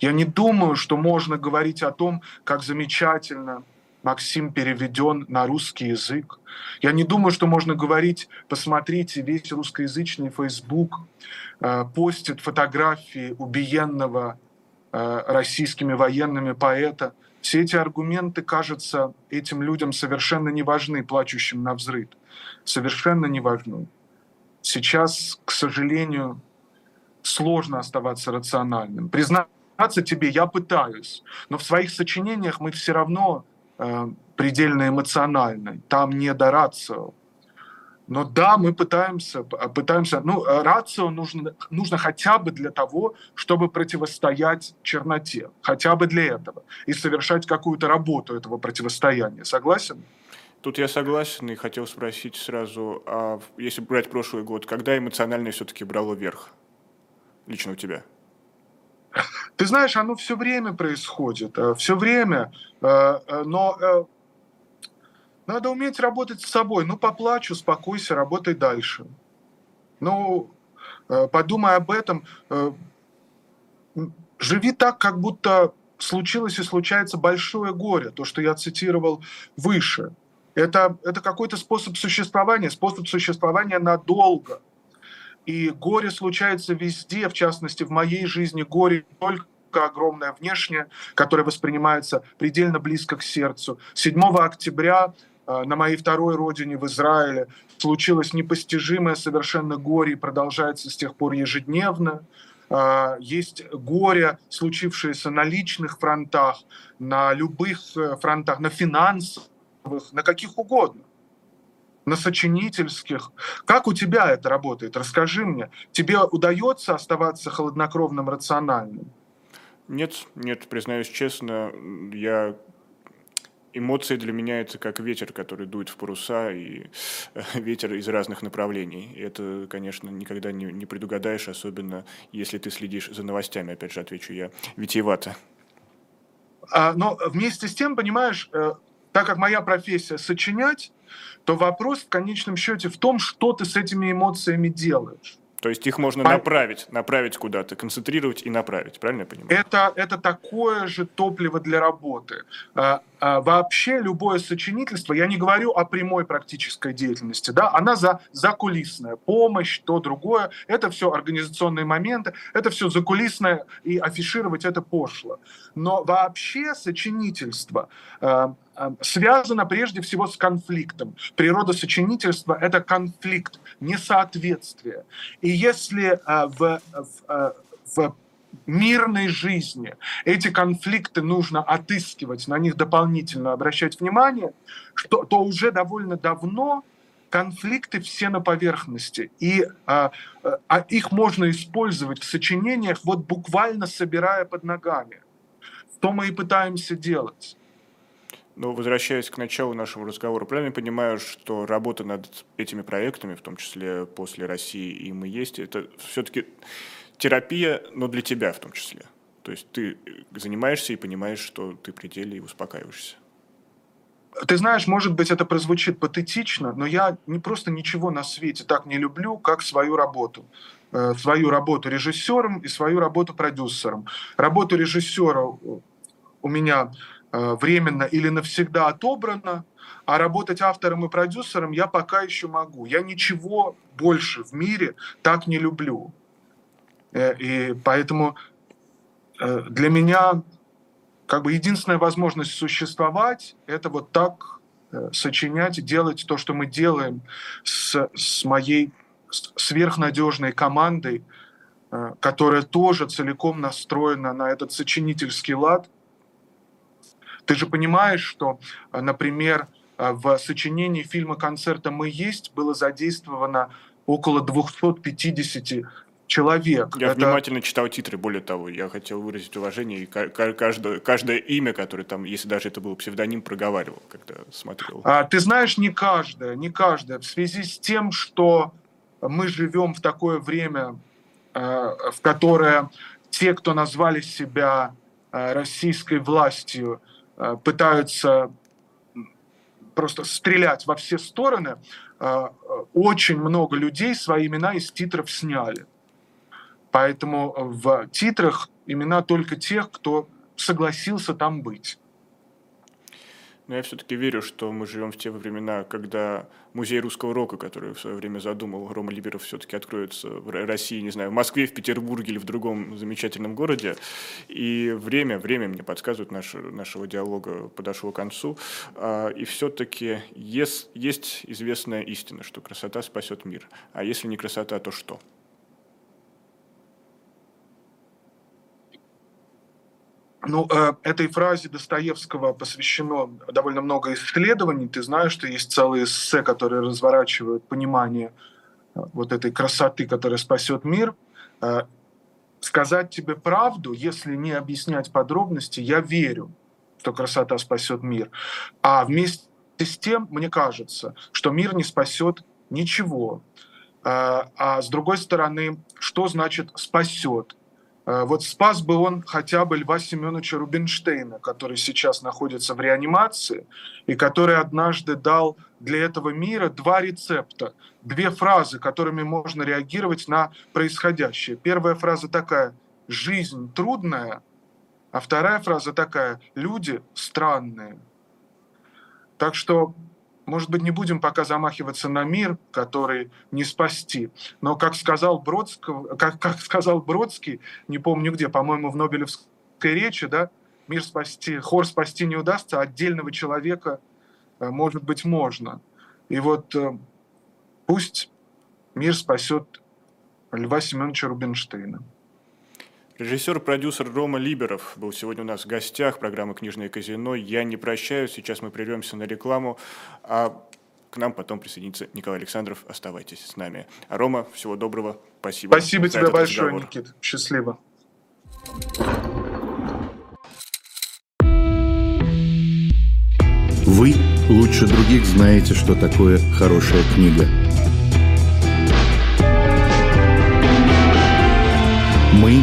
Я не думаю, что можно говорить о том, как замечательно Максим переведен на русский язык. Я не думаю, что можно говорить, посмотрите, весь русскоязычный Facebook э, постит фотографии убиенного э, российскими военными поэта. Все эти аргументы, кажется, этим людям совершенно не важны, плачущим на взрыв. Совершенно не важны. Сейчас, к сожалению, сложно оставаться рациональным. Признаться тебе, я пытаюсь, но в своих сочинениях мы все равно э, предельно эмоциональны. Там не до рацио. Но да, мы пытаемся, пытаемся, ну, рацио нужно, нужно хотя бы для того, чтобы противостоять черноте, хотя бы для этого, и совершать какую-то работу этого противостояния. Согласен? Тут я согласен и хотел спросить сразу, а если брать прошлый год, когда эмоциональное все-таки брало верх лично у тебя? Ты знаешь, оно все время происходит, э, все время, э, э, но надо уметь работать с собой. Ну, поплачь, успокойся, работай дальше. Ну, подумай об этом. Живи так, как будто случилось и случается большое горе, то, что я цитировал выше – это, это какой-то способ существования, способ существования надолго. И горе случается везде, в частности, в моей жизни горе только огромное внешнее, которое воспринимается предельно близко к сердцу. 7 октября э, на моей второй родине в Израиле случилось непостижимое совершенно горе и продолжается с тех пор ежедневно. Э, есть горе, случившееся на личных фронтах, на любых э, фронтах, на финансовых на каких угодно, на сочинительских. Как у тебя это работает? Расскажи мне. Тебе удается оставаться холоднокровным, рациональным? Нет, нет, признаюсь честно, я эмоции для меня это как ветер, который дует в паруса, и э, ветер из разных направлений. И это, конечно, никогда не, не предугадаешь, особенно если ты следишь за новостями, опять же, отвечу я, витиевато. А, но вместе с тем, понимаешь, э, так как моя профессия сочинять, то вопрос в конечном счете в том, что ты с этими эмоциями делаешь. То есть их можно направить, направить куда-то, концентрировать и направить, правильно я понимаю? Это, это такое же топливо для работы. А, а, вообще любое сочинительство, я не говорю о прямой практической деятельности, да, она за закулисная, помощь, то, другое, это все организационные моменты, это все закулисное, и афишировать это пошло. Но вообще сочинительство а, связано прежде всего с конфликтом. Природа сочинительства – это конфликт, несоответствие. И если в, в, в мирной жизни. Эти конфликты нужно отыскивать, на них дополнительно обращать внимание, что, то уже довольно давно конфликты все на поверхности, и а, а их можно использовать в сочинениях, вот буквально собирая под ногами. Что мы и пытаемся делать. Но возвращаясь к началу нашего разговора, правильно понимаю, что работа над этими проектами, в том числе после России и мы есть, это все-таки терапия, но для тебя в том числе. То есть ты занимаешься и понимаешь, что ты при деле и успокаиваешься. Ты знаешь, может быть, это прозвучит патетично, но я не просто ничего на свете так не люблю, как свою работу. Э, свою работу режиссером и свою работу продюсером. Работу режиссера у меня временно или навсегда отобрана, а работать автором и продюсером я пока еще могу. Я ничего больше в мире так не люблю. Э, и поэтому э, для меня как бы единственная возможность существовать – это вот так э, сочинять, делать то, что мы делаем с, с моей сверхнадежной командой, которая тоже целиком настроена на этот сочинительский лад. Ты же понимаешь, что, например, в сочинении фильма «Концерта мы есть» было задействовано около 250 человек. Я это... внимательно читал титры, более того, я хотел выразить уважение, и каждое, каждое имя, которое там, если даже это был псевдоним, проговаривал, когда смотрел. А, ты знаешь, не каждое, не каждое. В связи с тем, что мы живем в такое время, э, в которое те, кто назвали себя э, российской властью, э, пытаются просто стрелять во все стороны, очень много людей свои имена из титров сняли. Поэтому в титрах имена только тех, кто согласился там быть. Но я все-таки верю, что мы живем в те времена, когда музей русского рока, который в свое время задумал Рома Либеров, все-таки откроется в России, не знаю, в Москве, в Петербурге или в другом замечательном городе. И время, время мне подсказывает, наш, нашего диалога подошло к концу. А, и все-таки есть, есть известная истина, что красота спасет мир. А если не красота, то что? Ну, э, этой фразе Достоевского посвящено довольно много исследований. Ты знаешь, что есть целые эссе, которые разворачивают понимание э, вот этой красоты, которая спасет мир. Э, сказать тебе правду, если не объяснять подробности, я верю, что красота спасет мир. А вместе с тем, мне кажется, что мир не спасет ничего. А с другой стороны, что значит спасет? Э, вот спас бы он хотя бы Льва Семеновича Рубинштейна, который сейчас находится в реанимации, и который однажды дал для этого мира два рецепта, две фразы, которыми можно реагировать на происходящее. Первая фраза такая «жизнь трудная», а вторая фраза такая «люди странные». Так что может быть, не будем пока замахиваться на мир, который не спасти. Но, как сказал, Бродского, как, как сказал Бродский, не помню где, по-моему, в Нобелевской речи, да, мир спасти, хор спасти не удастся, а отдельного человека, э, может быть, можно. И вот э, пусть мир спасет Льва Семеновича Рубинштейна. Режиссер продюсер Рома Либеров был сегодня у нас в гостях программы «Книжное казино». Я не прощаюсь, сейчас мы прервемся на рекламу, а к нам потом присоединится Николай Александров. Оставайтесь с нами. А Рома, всего доброго. Спасибо. Спасибо тебе большое, разговор. Никит. Счастливо. Вы лучше других знаете, что такое хорошая книга. Мы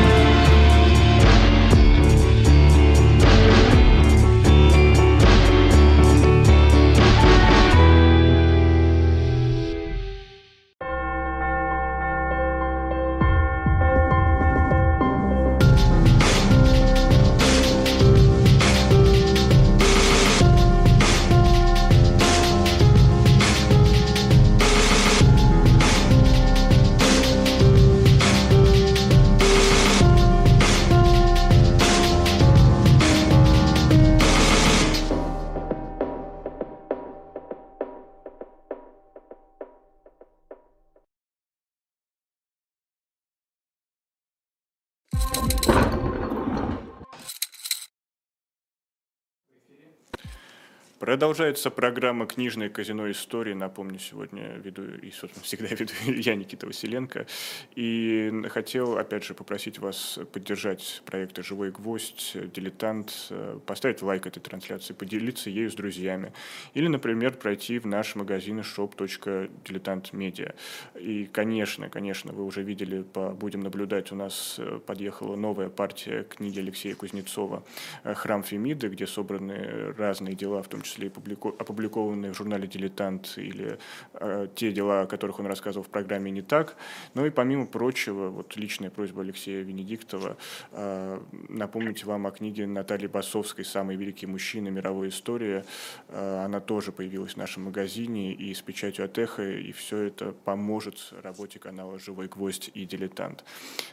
Продолжается программа «Книжное казино истории». Напомню, сегодня веду, и, собственно, всегда веду я, Никита Василенко. И хотел, опять же, попросить вас поддержать проекты «Живой гвоздь», «Дилетант», поставить лайк этой трансляции, поделиться ею с друзьями. Или, например, пройти в наш магазин shop.diletantmedia. И, конечно, конечно, вы уже видели, по, будем наблюдать, у нас э, подъехала новая партия книги Алексея Кузнецова «Храм Фемиды», где собраны разные дела, в том числе числе опубликованные в журнале «Дилетант» или э, те дела, о которых он рассказывал в программе «Не так». Но и помимо прочего, вот личная просьба Алексея Венедиктова э, напомнить вам о книге Натальи Басовской «Самые великие мужчины. Мировой истории». Э, она тоже появилась в нашем магазине и с печатью от «Эхо», и все это поможет работе канала «Живой гвоздь» и «Дилетант».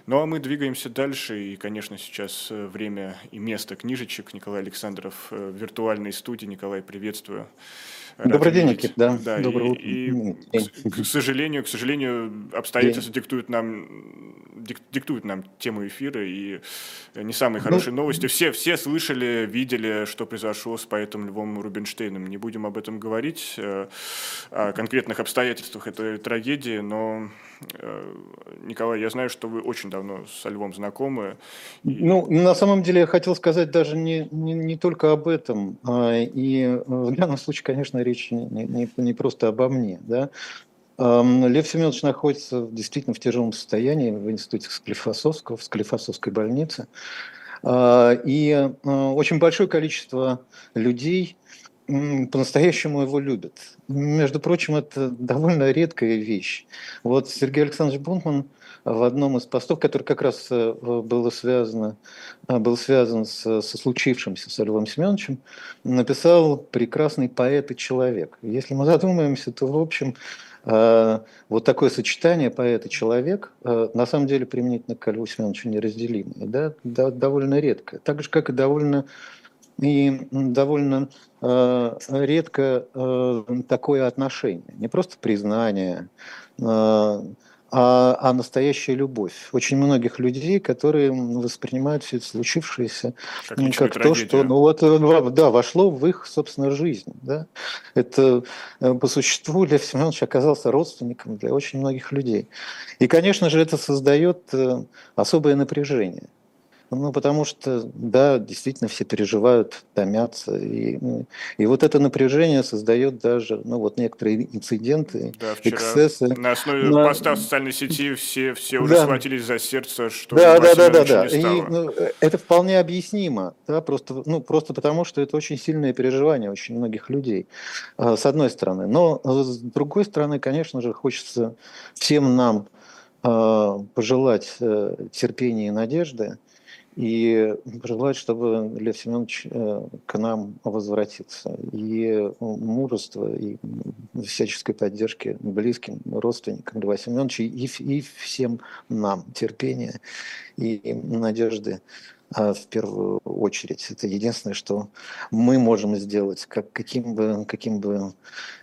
Ну а мы двигаемся дальше, и, конечно, сейчас э, время и место книжечек. Николай Александров в виртуальной студии. Николай, приветствую. Добрый день, Никит, да. да утро. И, и к, к сожалению, к сожалению, обстоятельства диктуют нам, диктуют нам тему эфира и не самые ну, хорошие ну, новости. Все, все слышали, видели, что произошло с поэтом Львом Рубинштейном. Не будем об этом говорить, э, о конкретных обстоятельствах этой трагедии, но Э, Николай, я знаю, что вы очень давно со Львом знакомы. Ну, на самом деле я хотел сказать даже не, не, не только об этом. А, и в данном случае, конечно, речь не, не, не просто обо мне. Да? Лев Семенович находится действительно в тяжелом состоянии в институте Склифосовского, в Склифосовской больнице. А, и а, очень большое количество людей по-настоящему его любят. Между прочим, это довольно редкая вещь. Вот Сергей Александрович Бунтман в одном из постов, который как раз э, было связано, э, был связан с, со случившимся с Львом Семеновичем, написал «Прекрасный поэт и человек». Если мы задумаемся, то, в общем, э, вот такое сочетание поэт и человек на самом деле применительно к Льву Семеновичу неразделимое, да, довольно редко. Так же, как и довольно и довольно э, редко э, такое отношение, не просто признание, э, а, а настоящая любовь. Очень многих людей, которые воспринимают все это случившееся как, как то, что ну, вот, э, да, вошло в их, собственно, жизнь. Да? Это э, по существу Лев Семенович оказался родственником для очень многих людей. И, конечно же, это создает э, особое напряжение. Ну, потому что, да, действительно все переживают, томятся. И, ну, и вот это напряжение создает даже, ну, вот некоторые инциденты, да, вчера эксцессы. На основе на... поста в социальной сети все, все уже да. схватились за сердце, что да, да, да, да, да. И, ну, это вполне объяснимо, да, просто, ну, просто потому, что это очень сильное переживание очень многих людей, а, с одной стороны. Но с другой стороны, конечно же, хочется всем нам а, пожелать э, терпения и надежды, и желать, чтобы Лев Семенович э, к нам возвратится. И мужество, и всяческой поддержки близким, родственникам Льва Семеновича, и, и всем нам терпения и надежды а, в первую очередь. Это единственное, что мы можем сделать, как, каким, бы, каким бы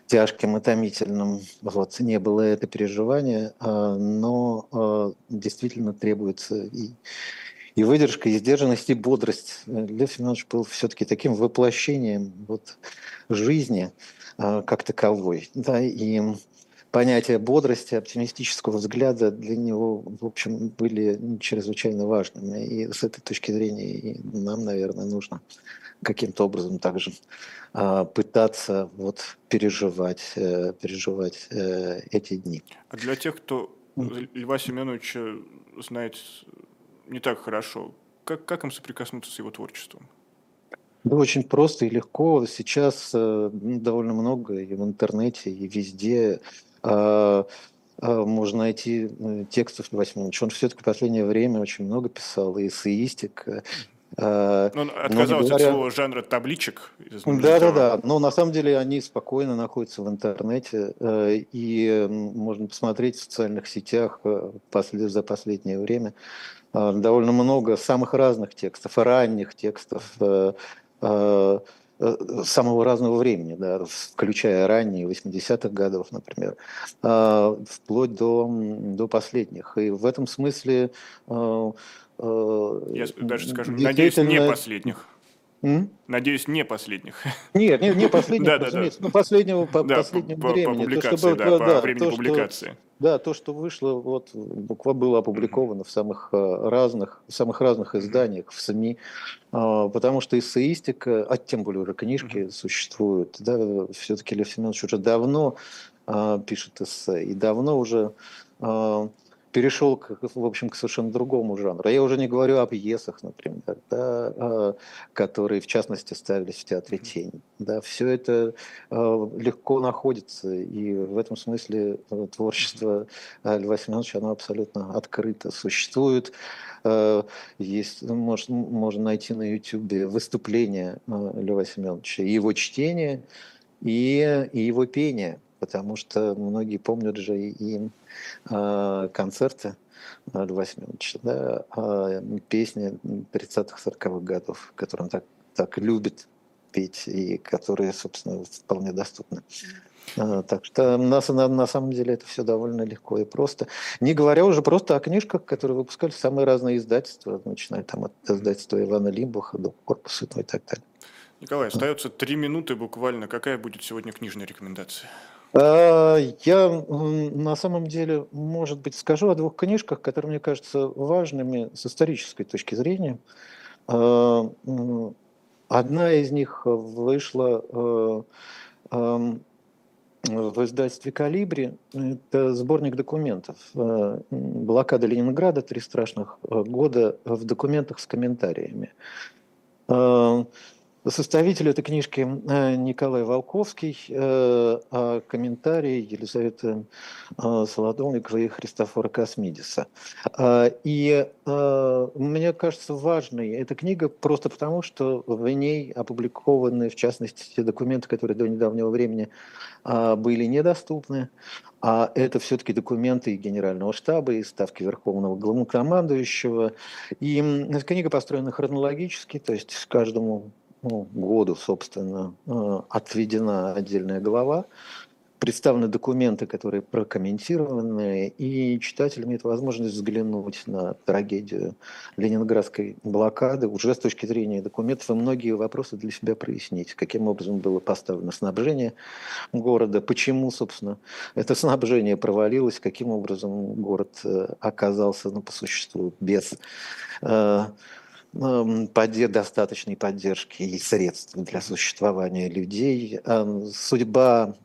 тяжким и томительным вот, не было это переживание, а, но а, действительно требуется и и выдержка, и сдержанность, и бодрость. Лев Семенович был все-таки таким воплощением вот, жизни э, как таковой. Да, и понятия бодрости, оптимистического взгляда для него, в общем, были чрезвычайно важными. И с этой точки зрения нам, наверное, нужно каким-то образом также а, пытаться вот переживать, э, переживать э, эти дни. А для тех, кто Льва Семеновича знает не так хорошо, как, как им соприкоснуться с его творчеством? Да, очень просто и легко. Сейчас э, довольно много и в интернете, и везде э, э, можно найти э, текстов Семеновича. Он все-таки в последнее время очень много писал, и эссеистик, Э, ну, он отказался говоря... от своего жанра табличек. Да, да, да. Но на самом деле они спокойно находятся в интернете, э, и можно посмотреть в социальных сетях э, за последнее время довольно много самых разных текстов, ранних текстов самого разного времени, да, включая ранние 80-х годов, например, вплоть до, до последних. И в этом смысле Э, Я даже скажу, надеюсь, не последних. М? Надеюсь, не последних. Нет, не, не последних, да, разумеется, да, да. но последнего по да, последнему по, времени. По публикации, то, что было, да, по да, времени то, публикации. Что, да, то, что вышло, вот, буквально было опубликовано в самых э, разных, в самых разных изданиях, в СМИ, а, потому что эссеистика, а тем более книжки существуют, да, все-таки Лев Семенович уже давно а, пишет эссе, и давно уже а, перешел, к, в общем, к совершенно другому жанру. Я уже не говорю о пьесах, например, да, а, которые, в частности, ставились в театре «Тень». Да, все это а, легко находится, и в этом смысле э, творчество Льва Семеновича, оно абсолютно открыто. Существует есть, ну, можно, можно найти на YouTube выступления Льва Семеновича, и его чтение, и, и его пение потому что многие помнят же и э, концерты Льва Семеновича, да, э, песни 30-40-х годов, которые он так, так любит петь и которые, собственно, вполне доступны. А, так что на, на, на самом деле это все довольно легко и просто. Не говоря уже просто о книжках, которые выпускали самые разные издательства, начиная там от издательства Ивана Лимбуха до корпуса и так далее. Николай, остается три минуты буквально. Какая будет сегодня книжная рекомендация? А, я на самом деле, может быть, скажу о двух книжках, которые мне кажутся важными с исторической точки зрения. А, одна из них вышла э, в издательстве «Калибри». Это сборник документов. Э, Блокада Ленинграда, три страшных э, года в документах с комментариями. Составитель этой книжки э, Николай Волковский, э, а комментарий Елизаветы э, Солодовникова и Христофора Космидиса. И мне кажется важной эта книга просто потому, что в ней опубликованы, в частности, те документы, которые до недавнего времени были недоступны, а это все-таки документы и Генерального штаба, и Ставки Верховного Главнокомандующего. И книга построена хронологически, то есть каждому ну, году, собственно, э, отведена отдельная глава, представлены документы, которые прокомментированы, и читатель имеет возможность взглянуть на трагедию ленинградской блокады. Уже с точки зрения документов и многие вопросы для себя прояснить, каким образом было поставлено снабжение города, почему, собственно, это снабжение провалилось, каким образом город э, оказался ну, по существу без э, достаточной поддержки и средств для существования людей. Судьба Э,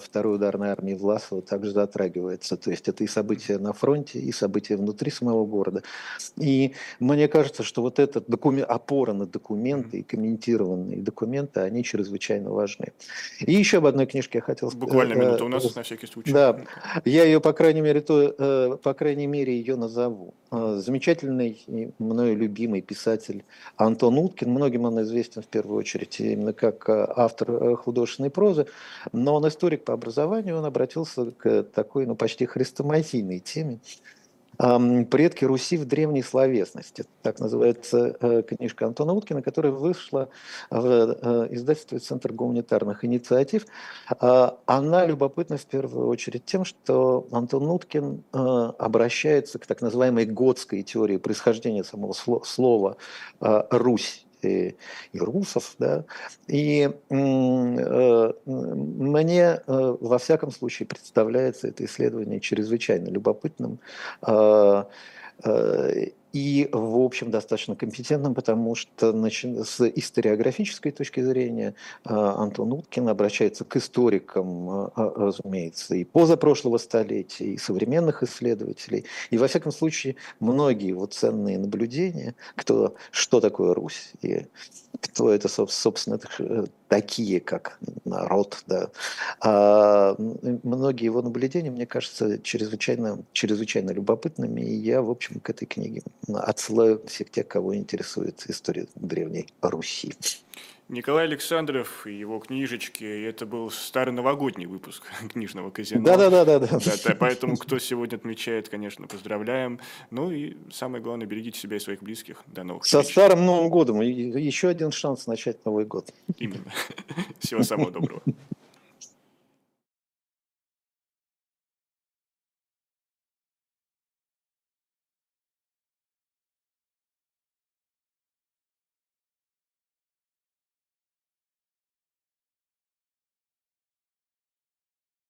второй ударной армии Власова также затрагивается. То есть это и события на фронте, и события внутри самого города. И мне кажется, что вот этот документ, опора на документы и комментированные документы, они чрезвычайно важны. И еще об одной книжке я хотел сказать. Буквально э, минута у нас, на всякий случай. Да, я ее, по крайней мере, то, э, по крайней мере, ее назову. Замечательный, мною любимый писатель Антон Уткин. Многим он известен в первую очередь именно как автор художественной прозы, но он историк по образованию, он обратился к такой, ну, почти хрестоматийной теме «Предки Руси в древней словесности». Так называется э, книжка Антона Уткина, которая вышла в э, издательстве «Центр гуманитарных инициатив». А, она любопытна в первую очередь тем, что Антон Уткин э, обращается к так называемой готской теории происхождения самого слова «Русь», и, и русов, да, и э, мне э, во всяком случае представляется это исследование чрезвычайно любопытным, э, э, и, в общем, достаточно компетентным, потому что с историографической точки зрения а, Антон Уткин обращается к историкам, а, а, разумеется, и позапрошлого столетия, и современных исследователей. И, во всяком случае, многие его ценные наблюдения, кто, что такое Русь, и кто это, собственно, э, такие, как народ, да. А многие его наблюдения, мне кажется, чрезвычайно, чрезвычайно любопытными, и я, в общем, к этой книге отсылаю всех тех, кого интересует история Древней Руси. Николай Александров и его книжечки. Это был старый новогодний выпуск книжного казино. Да, да, да, да, да. да. Поэтому, кто сегодня отмечает, конечно, поздравляем. Ну и самое главное, берегите себя и своих близких. До новых Со встреч. старым Новым годом. Еще один шанс начать Новый год. Именно. Всего самого доброго.